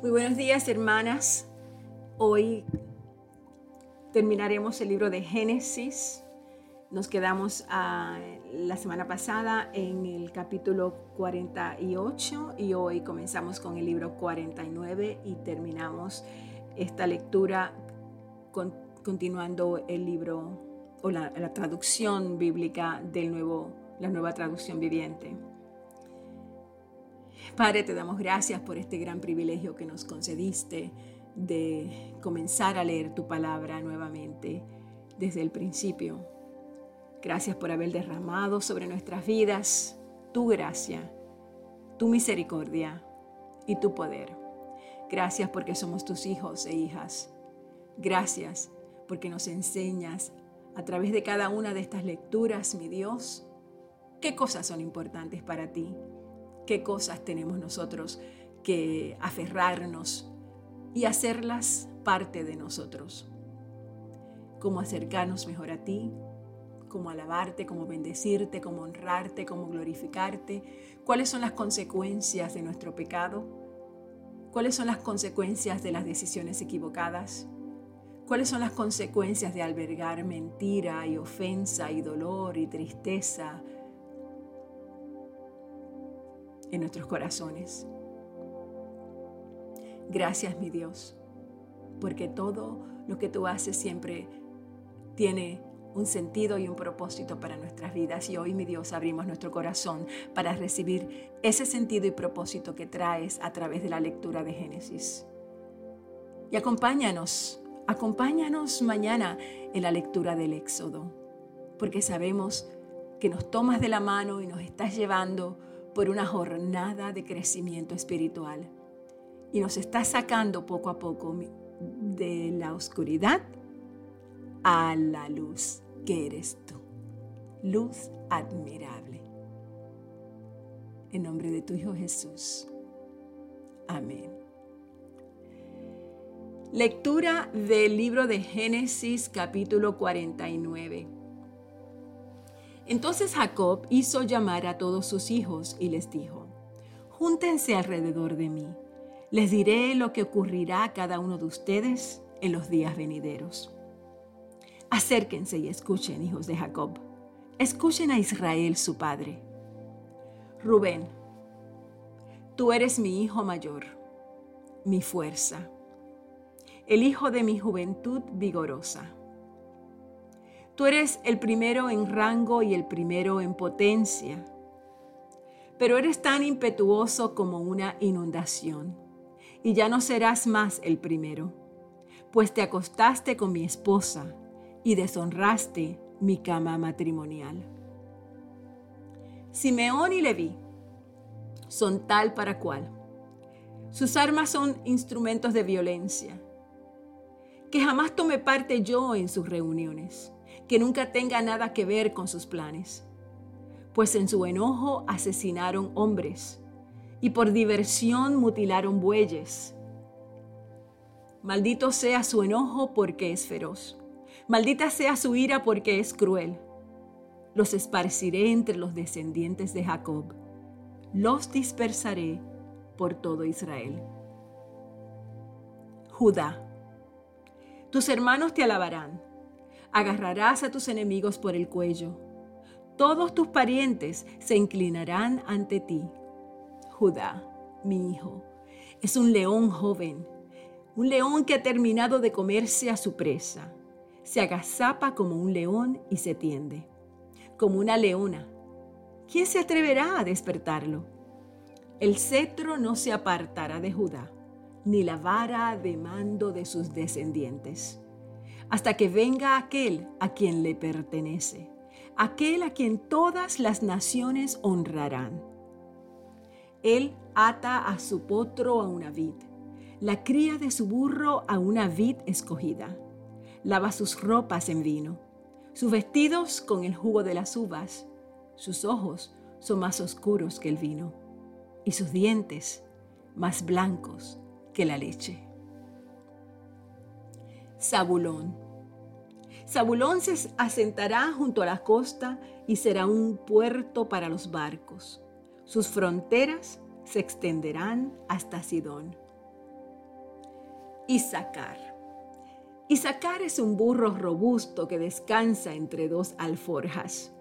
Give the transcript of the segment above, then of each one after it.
Muy buenos días, hermanas. Hoy terminaremos el libro de Génesis. Nos quedamos ah, la semana pasada en el capítulo 48 y hoy comenzamos con el libro 49 y terminamos esta lectura continuando el libro o la, la traducción bíblica del nuevo, la nueva traducción viviente. Padre, te damos gracias por este gran privilegio que nos concediste de comenzar a leer tu palabra nuevamente desde el principio. Gracias por haber derramado sobre nuestras vidas tu gracia, tu misericordia y tu poder. Gracias porque somos tus hijos e hijas. Gracias porque nos enseñas a través de cada una de estas lecturas, mi Dios, qué cosas son importantes para ti qué cosas tenemos nosotros que aferrarnos y hacerlas parte de nosotros. Cómo acercarnos mejor a ti, cómo alabarte, cómo bendecirte, cómo honrarte, cómo glorificarte. ¿Cuáles son las consecuencias de nuestro pecado? ¿Cuáles son las consecuencias de las decisiones equivocadas? ¿Cuáles son las consecuencias de albergar mentira y ofensa y dolor y tristeza en nuestros corazones. Gracias, mi Dios, porque todo lo que tú haces siempre tiene un sentido y un propósito para nuestras vidas. Y hoy, mi Dios, abrimos nuestro corazón para recibir ese sentido y propósito que traes a través de la lectura de Génesis. Y acompáñanos, acompáñanos mañana en la lectura del Éxodo, porque sabemos que nos tomas de la mano y nos estás llevando por una jornada de crecimiento espiritual y nos está sacando poco a poco de la oscuridad a la luz que eres tú. Luz admirable. En nombre de tu Hijo Jesús. Amén. Lectura del libro de Génesis capítulo 49. Entonces Jacob hizo llamar a todos sus hijos y les dijo, Júntense alrededor de mí. Les diré lo que ocurrirá a cada uno de ustedes en los días venideros. Acérquense y escuchen, hijos de Jacob. Escuchen a Israel, su padre. Rubén, tú eres mi hijo mayor, mi fuerza, el hijo de mi juventud vigorosa. Tú eres el primero en rango y el primero en potencia, pero eres tan impetuoso como una inundación, y ya no serás más el primero, pues te acostaste con mi esposa y deshonraste mi cama matrimonial. Simeón y Leví son tal para cual. Sus armas son instrumentos de violencia. Que jamás tome parte yo en sus reuniones que nunca tenga nada que ver con sus planes, pues en su enojo asesinaron hombres y por diversión mutilaron bueyes. Maldito sea su enojo porque es feroz. Maldita sea su ira porque es cruel. Los esparciré entre los descendientes de Jacob. Los dispersaré por todo Israel. Judá, tus hermanos te alabarán agarrarás a tus enemigos por el cuello. Todos tus parientes se inclinarán ante ti. Judá, mi hijo, es un león joven, un león que ha terminado de comerse a su presa. Se agazapa como un león y se tiende, como una leona. ¿Quién se atreverá a despertarlo? El cetro no se apartará de Judá, ni la vara de mando de sus descendientes hasta que venga aquel a quien le pertenece, aquel a quien todas las naciones honrarán. Él ata a su potro a una vid, la cría de su burro a una vid escogida, lava sus ropas en vino, sus vestidos con el jugo de las uvas, sus ojos son más oscuros que el vino, y sus dientes más blancos que la leche. Zabulón. Zabulón se asentará junto a la costa y será un puerto para los barcos. Sus fronteras se extenderán hasta Sidón. Isaacar. Isaacar es un burro robusto que descansa entre dos alforjas.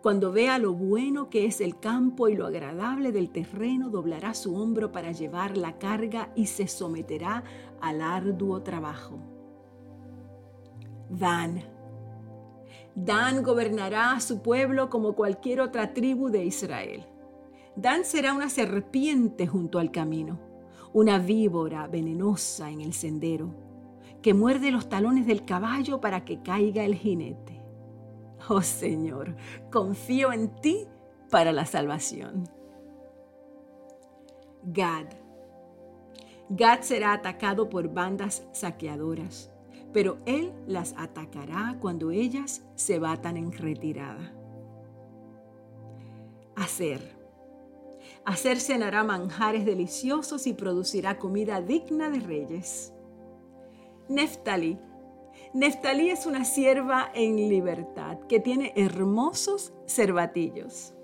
Cuando vea lo bueno que es el campo y lo agradable del terreno, doblará su hombro para llevar la carga y se someterá al arduo trabajo. Dan. Dan gobernará a su pueblo como cualquier otra tribu de Israel. Dan será una serpiente junto al camino, una víbora venenosa en el sendero, que muerde los talones del caballo para que caiga el jinete. Oh Señor, confío en ti para la salvación. Gad. Gad será atacado por bandas saqueadoras, pero él las atacará cuando ellas se batan en retirada. Hacer. Hacer cenará manjares deliciosos y producirá comida digna de reyes. Neftali Neftalí es una sierva en libertad que tiene hermosos cervatillos.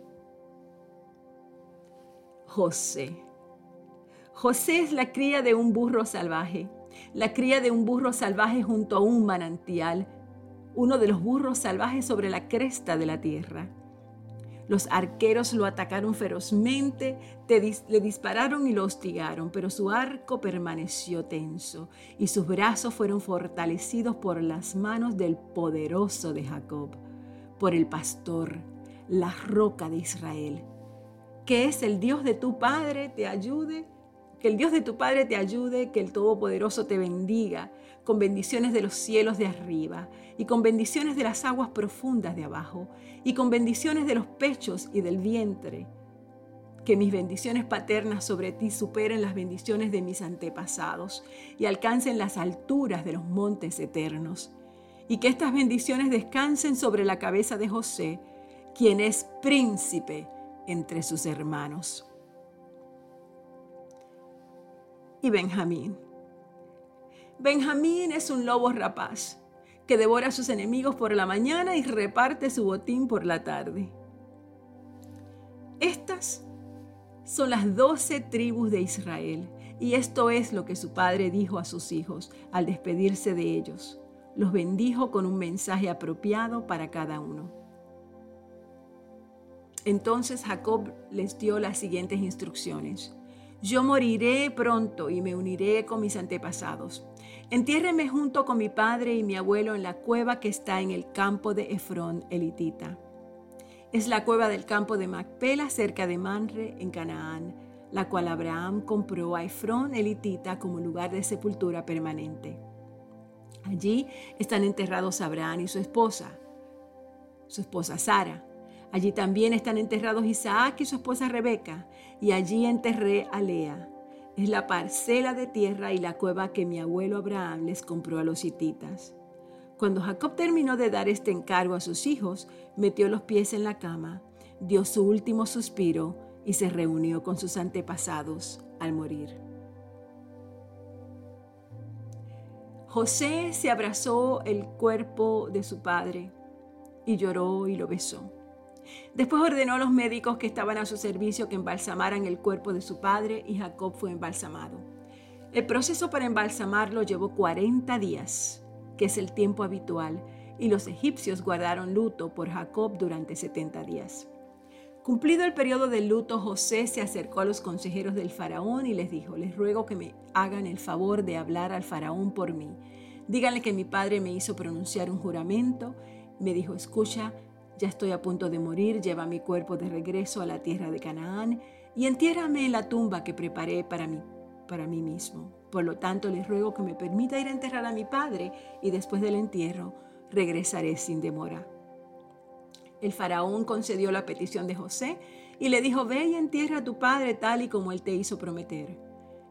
José. José es la cría de un burro salvaje, la cría de un burro salvaje junto a un manantial, uno de los burros salvajes sobre la cresta de la tierra. Los arqueros lo atacaron ferozmente, le dispararon y lo hostigaron, pero su arco permaneció tenso y sus brazos fueron fortalecidos por las manos del poderoso de Jacob, por el pastor, la roca de Israel. Que es el Dios de tu Padre, te ayude que el Dios de tu Padre te ayude, que el Todopoderoso te bendiga con bendiciones de los cielos de arriba y con bendiciones de las aguas profundas de abajo y con bendiciones de los pechos y del vientre. Que mis bendiciones paternas sobre ti superen las bendiciones de mis antepasados y alcancen las alturas de los montes eternos. Y que estas bendiciones descansen sobre la cabeza de José, quien es príncipe entre sus hermanos y Benjamín. Benjamín es un lobo rapaz que devora a sus enemigos por la mañana y reparte su botín por la tarde. Estas son las doce tribus de Israel y esto es lo que su padre dijo a sus hijos al despedirse de ellos. Los bendijo con un mensaje apropiado para cada uno. Entonces Jacob les dio las siguientes instrucciones. Yo moriré pronto y me uniré con mis antepasados. Entiérreme junto con mi padre y mi abuelo en la cueva que está en el campo de Efrón elitita. Es la cueva del campo de Macpela cerca de Manre en Canaán, la cual Abraham compró a Efrón elitita como lugar de sepultura permanente. Allí están enterrados Abraham y su esposa, su esposa Sara, Allí también están enterrados Isaac y su esposa Rebeca, y allí enterré a Lea. Es la parcela de tierra y la cueva que mi abuelo Abraham les compró a los hititas. Cuando Jacob terminó de dar este encargo a sus hijos, metió los pies en la cama, dio su último suspiro y se reunió con sus antepasados al morir. José se abrazó el cuerpo de su padre y lloró y lo besó. Después ordenó a los médicos que estaban a su servicio que embalsamaran el cuerpo de su padre y Jacob fue embalsamado. El proceso para embalsamarlo llevó 40 días, que es el tiempo habitual, y los egipcios guardaron luto por Jacob durante 70 días. Cumplido el periodo del luto, José se acercó a los consejeros del faraón y les dijo, les ruego que me hagan el favor de hablar al faraón por mí. Díganle que mi padre me hizo pronunciar un juramento. Me dijo, escucha, ya estoy a punto de morir, lleva mi cuerpo de regreso a la tierra de Canaán y entiérrame en la tumba que preparé para mí, para mí mismo. Por lo tanto, les ruego que me permita ir a enterrar a mi padre y después del entierro regresaré sin demora. El faraón concedió la petición de José y le dijo, ve y entierra a tu padre tal y como él te hizo prometer.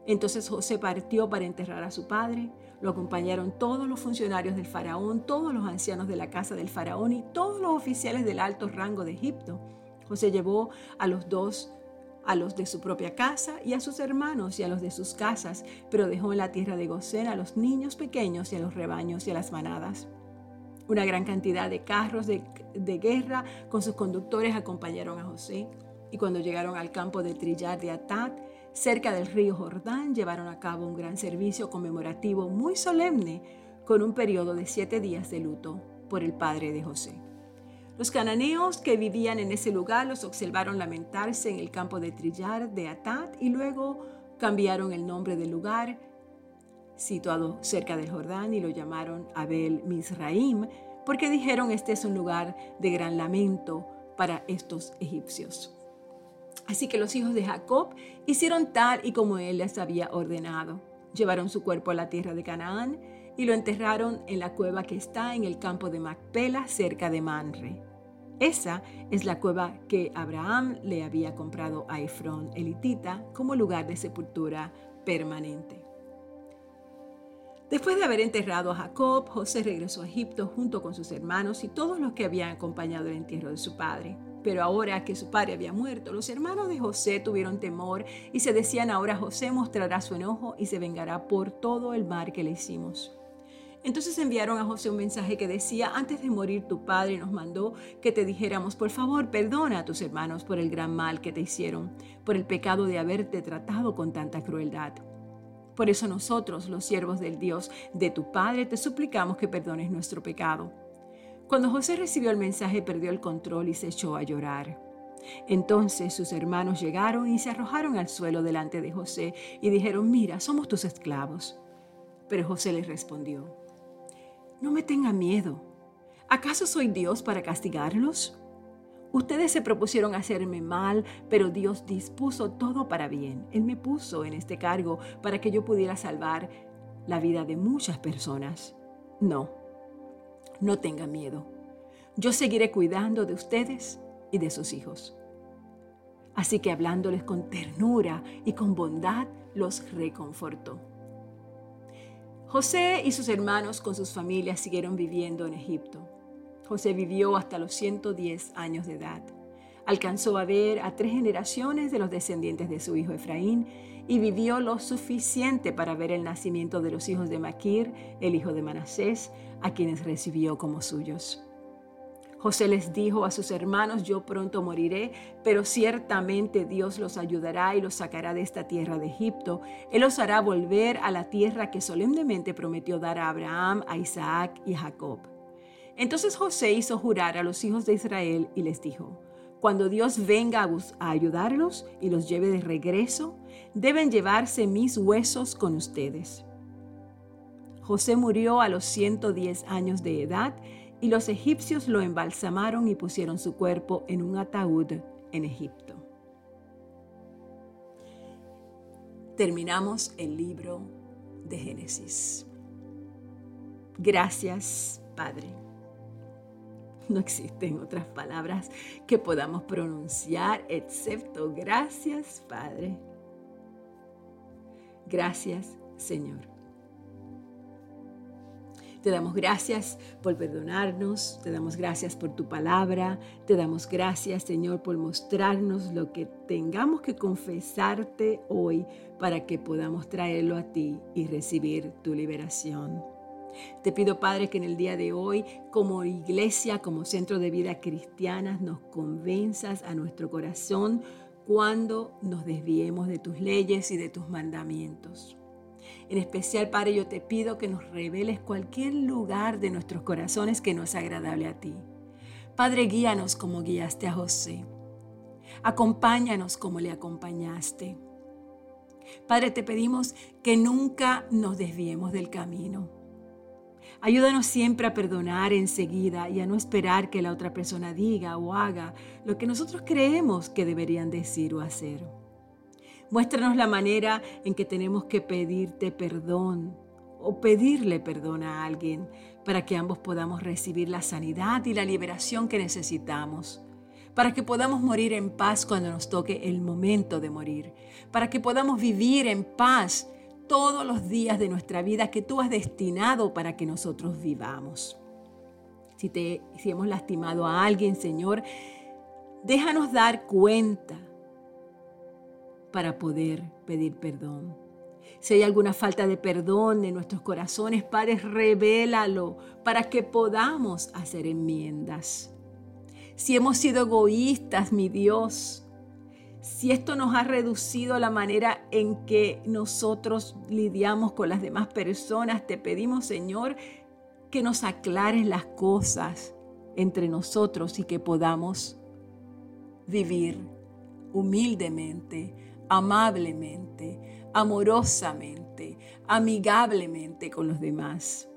Entonces José partió para enterrar a su padre. Lo acompañaron todos los funcionarios del faraón, todos los ancianos de la casa del faraón y todos los oficiales del alto rango de Egipto. José llevó a los dos, a los de su propia casa y a sus hermanos y a los de sus casas, pero dejó en la tierra de Gosén a los niños pequeños y a los rebaños y a las manadas. Una gran cantidad de carros de, guerra con sus conductores acompañaron a José. Y cuando llegaron al campo de trillar de Atat, cerca del río Jordán, llevaron a cabo un gran servicio conmemorativo muy solemne con un periodo de siete días de luto por el padre de José. Los cananeos que vivían en ese lugar los observaron lamentarse en el campo de trillar de Atat y luego cambiaron el nombre del lugar situado cerca del Jordán y lo llamaron Abel Misraim porque dijeron este es un lugar de gran lamento para estos egipcios. Así que los hijos de Jacob hicieron tal y como él les había ordenado. Llevaron su cuerpo a la tierra de Canaán y lo enterraron en la cueva que está en el campo de Macpela, cerca de Manre. Esa es la cueva que Abraham le había comprado a Efrón elitita como lugar de sepultura permanente. Después de haber enterrado a Jacob, José regresó a Egipto junto con sus hermanos y todos los que habían acompañado el entierro de su padre. Pero ahora que su padre había muerto, los hermanos de José tuvieron temor y se decían ahora José mostrará su enojo y se vengará por todo el mal que le hicimos. Entonces enviaron a José un mensaje que decía, antes de morir tu padre nos mandó que te dijéramos, por favor, perdona a tus hermanos por el gran mal que te hicieron, por el pecado de haberte tratado con tanta crueldad. Por eso nosotros, los siervos del Dios de tu Padre, te suplicamos que perdones nuestro pecado. Cuando José recibió el mensaje, perdió el control y se echó a llorar. Entonces sus hermanos llegaron y se arrojaron al suelo delante de José y dijeron, mira, somos tus esclavos. Pero José les respondió, no me tenga miedo. ¿Acaso soy Dios para castigarlos? Ustedes se propusieron hacerme mal, pero Dios dispuso todo para bien. Él me puso en este cargo para que yo pudiera salvar la vida de muchas personas. No, no tenga miedo. Yo seguiré cuidando de ustedes y de sus hijos. Así que hablándoles con ternura y con bondad, los reconfortó. José y sus hermanos con sus familias siguieron viviendo en Egipto. José vivió hasta los 110 años de edad. Alcanzó a ver a tres generaciones de los descendientes de su hijo Efraín y vivió lo suficiente para ver el nacimiento de los hijos de Maquir, el hijo de Manasés, a quienes recibió como suyos. José les dijo a sus hermanos, yo pronto moriré, pero ciertamente Dios los ayudará y los sacará de esta tierra de Egipto. Él los hará volver a la tierra que solemnemente prometió dar a Abraham, a Isaac y a Jacob. Entonces José hizo jurar a los hijos de Israel y les dijo, cuando Dios venga a, ayudarlos y los lleve de regreso, deben llevarse mis huesos con ustedes. José murió a los 110 años de edad y los egipcios lo embalsamaron y pusieron su cuerpo en un ataúd en Egipto. Terminamos el libro de Génesis. Gracias, Padre. No existen otras palabras que podamos pronunciar excepto gracias, Padre. Gracias, Señor. Te damos gracias por perdonarnos, te damos gracias por tu palabra, te damos gracias Señor por mostrarnos lo que tengamos que confesarte hoy para que podamos traerlo a ti y recibir tu liberación. Te pido, Padre, que en el día de hoy, como iglesia, como centro de vida cristiana, nos convenzas a nuestro corazón cuando nos desviemos de tus leyes y de tus mandamientos. En especial, Padre, yo te pido que nos reveles cualquier lugar de nuestros corazones que no es agradable a ti. Padre, guíanos como guiaste a José. Acompáñanos como le acompañaste. Padre, te pedimos que nunca nos desviemos del camino. Ayúdanos siempre a perdonar enseguida y a no esperar que la otra persona diga o haga lo que nosotros creemos que deberían decir o hacer. Muéstranos la manera en que tenemos que pedirte perdón o pedirle perdón a alguien para que ambos podamos recibir la sanidad y la liberación que necesitamos, para que podamos morir en paz cuando nos toque el momento de morir, para que podamos vivir en paz todos los días de nuestra vida que tú has destinado para que nosotros vivamos. Si, te, si hemos lastimado a alguien, Señor, déjanos dar cuenta para poder pedir perdón. Si hay alguna falta de perdón en nuestros corazones, Padre, revélalo para que podamos hacer enmiendas. Si hemos sido egoístas, mi Dios, si esto nos ha reducido la manera en que nosotros lidiamos con las demás personas, te pedimos, Señor, que nos aclares las cosas entre nosotros y que podamos vivir humildemente, amablemente, amorosamente, amigablemente con los demás.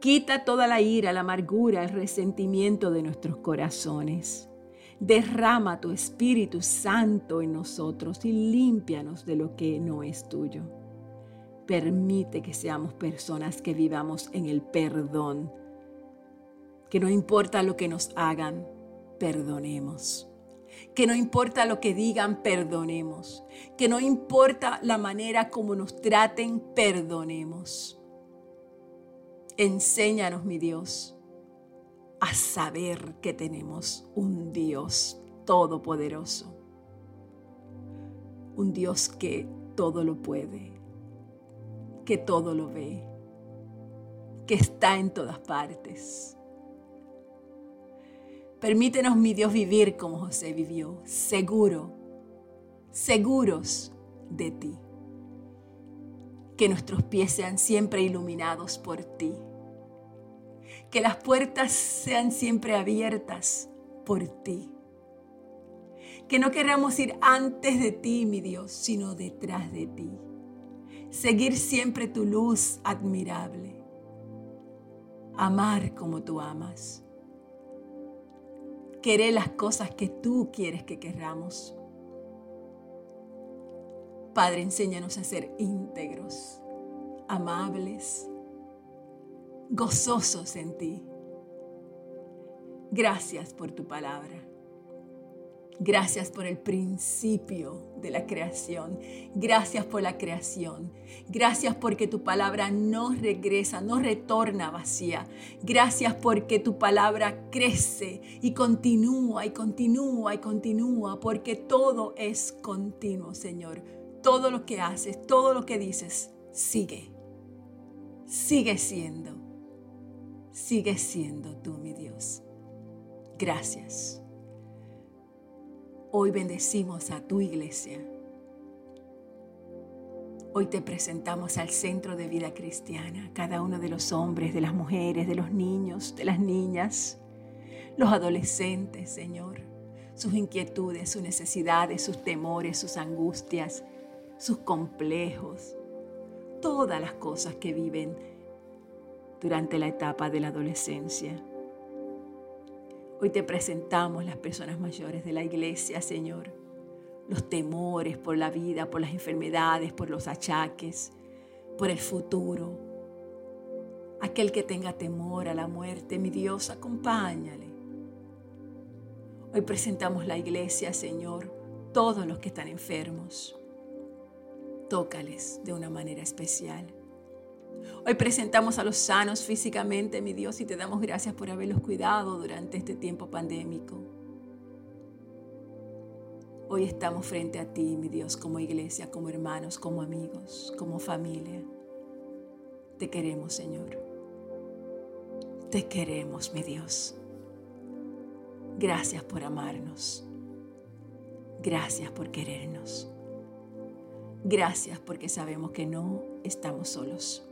Quita toda la ira, la amargura, el resentimiento de nuestros corazones. Derrama tu Espíritu Santo en nosotros y límpianos de lo que no es tuyo. Permite que seamos personas que vivamos en el perdón. Que no importa lo que nos hagan, perdonemos. Que no importa lo que digan, perdonemos. Que no importa la manera como nos traten, perdonemos. Enséñanos, mi Dios, a saber que tenemos un Dios todopoderoso, un Dios que todo lo puede, que todo lo ve, que está en todas partes. Permítenos, mi Dios, vivir como José vivió, seguro, seguros de ti. Que nuestros pies sean siempre iluminados por ti que las puertas sean siempre abiertas por ti. Que no queramos ir antes de ti, mi Dios, sino detrás de ti. Seguir siempre tu luz admirable. Amar como tú amas. Querer las cosas que tú quieres que querramos. Padre, enséñanos a ser íntegros, amables, gozosos en ti. Gracias por tu palabra. Gracias por el principio de la creación. Gracias por la creación. Gracias porque tu palabra no regresa, no retorna vacía. Gracias porque tu palabra crece y continúa y continúa y continúa porque todo es continuo, Señor. Todo lo que haces, todo lo que dices, sigue. Sigue siendo sigue siendo tú mi Dios. Gracias. Hoy bendecimos a tu iglesia. Hoy te presentamos al centro de vida cristiana, cada uno de los hombres, de las mujeres, de los niños, de las niñas, los adolescentes, Señor, sus inquietudes, sus necesidades, sus temores, sus angustias, sus complejos, todas las cosas que viven durante la etapa de la adolescencia. Hoy te presentamos las personas mayores de la iglesia, Señor. Los temores por la vida, por las enfermedades, por los achaques, por el futuro. Aquel que tenga temor a la muerte, mi Dios, acompáñale. Hoy presentamos la iglesia, Señor, todos los que están enfermos. Tócales de una manera especial. Hoy presentamos a los sanos físicamente, mi Dios, y te damos gracias por haberlos cuidado durante este tiempo pandémico. Hoy estamos frente a ti, mi Dios, como iglesia, como hermanos, como amigos, como familia. Te queremos, Señor. Te queremos, mi Dios. Gracias por amarnos. Gracias por querernos. Gracias porque sabemos que no estamos solos.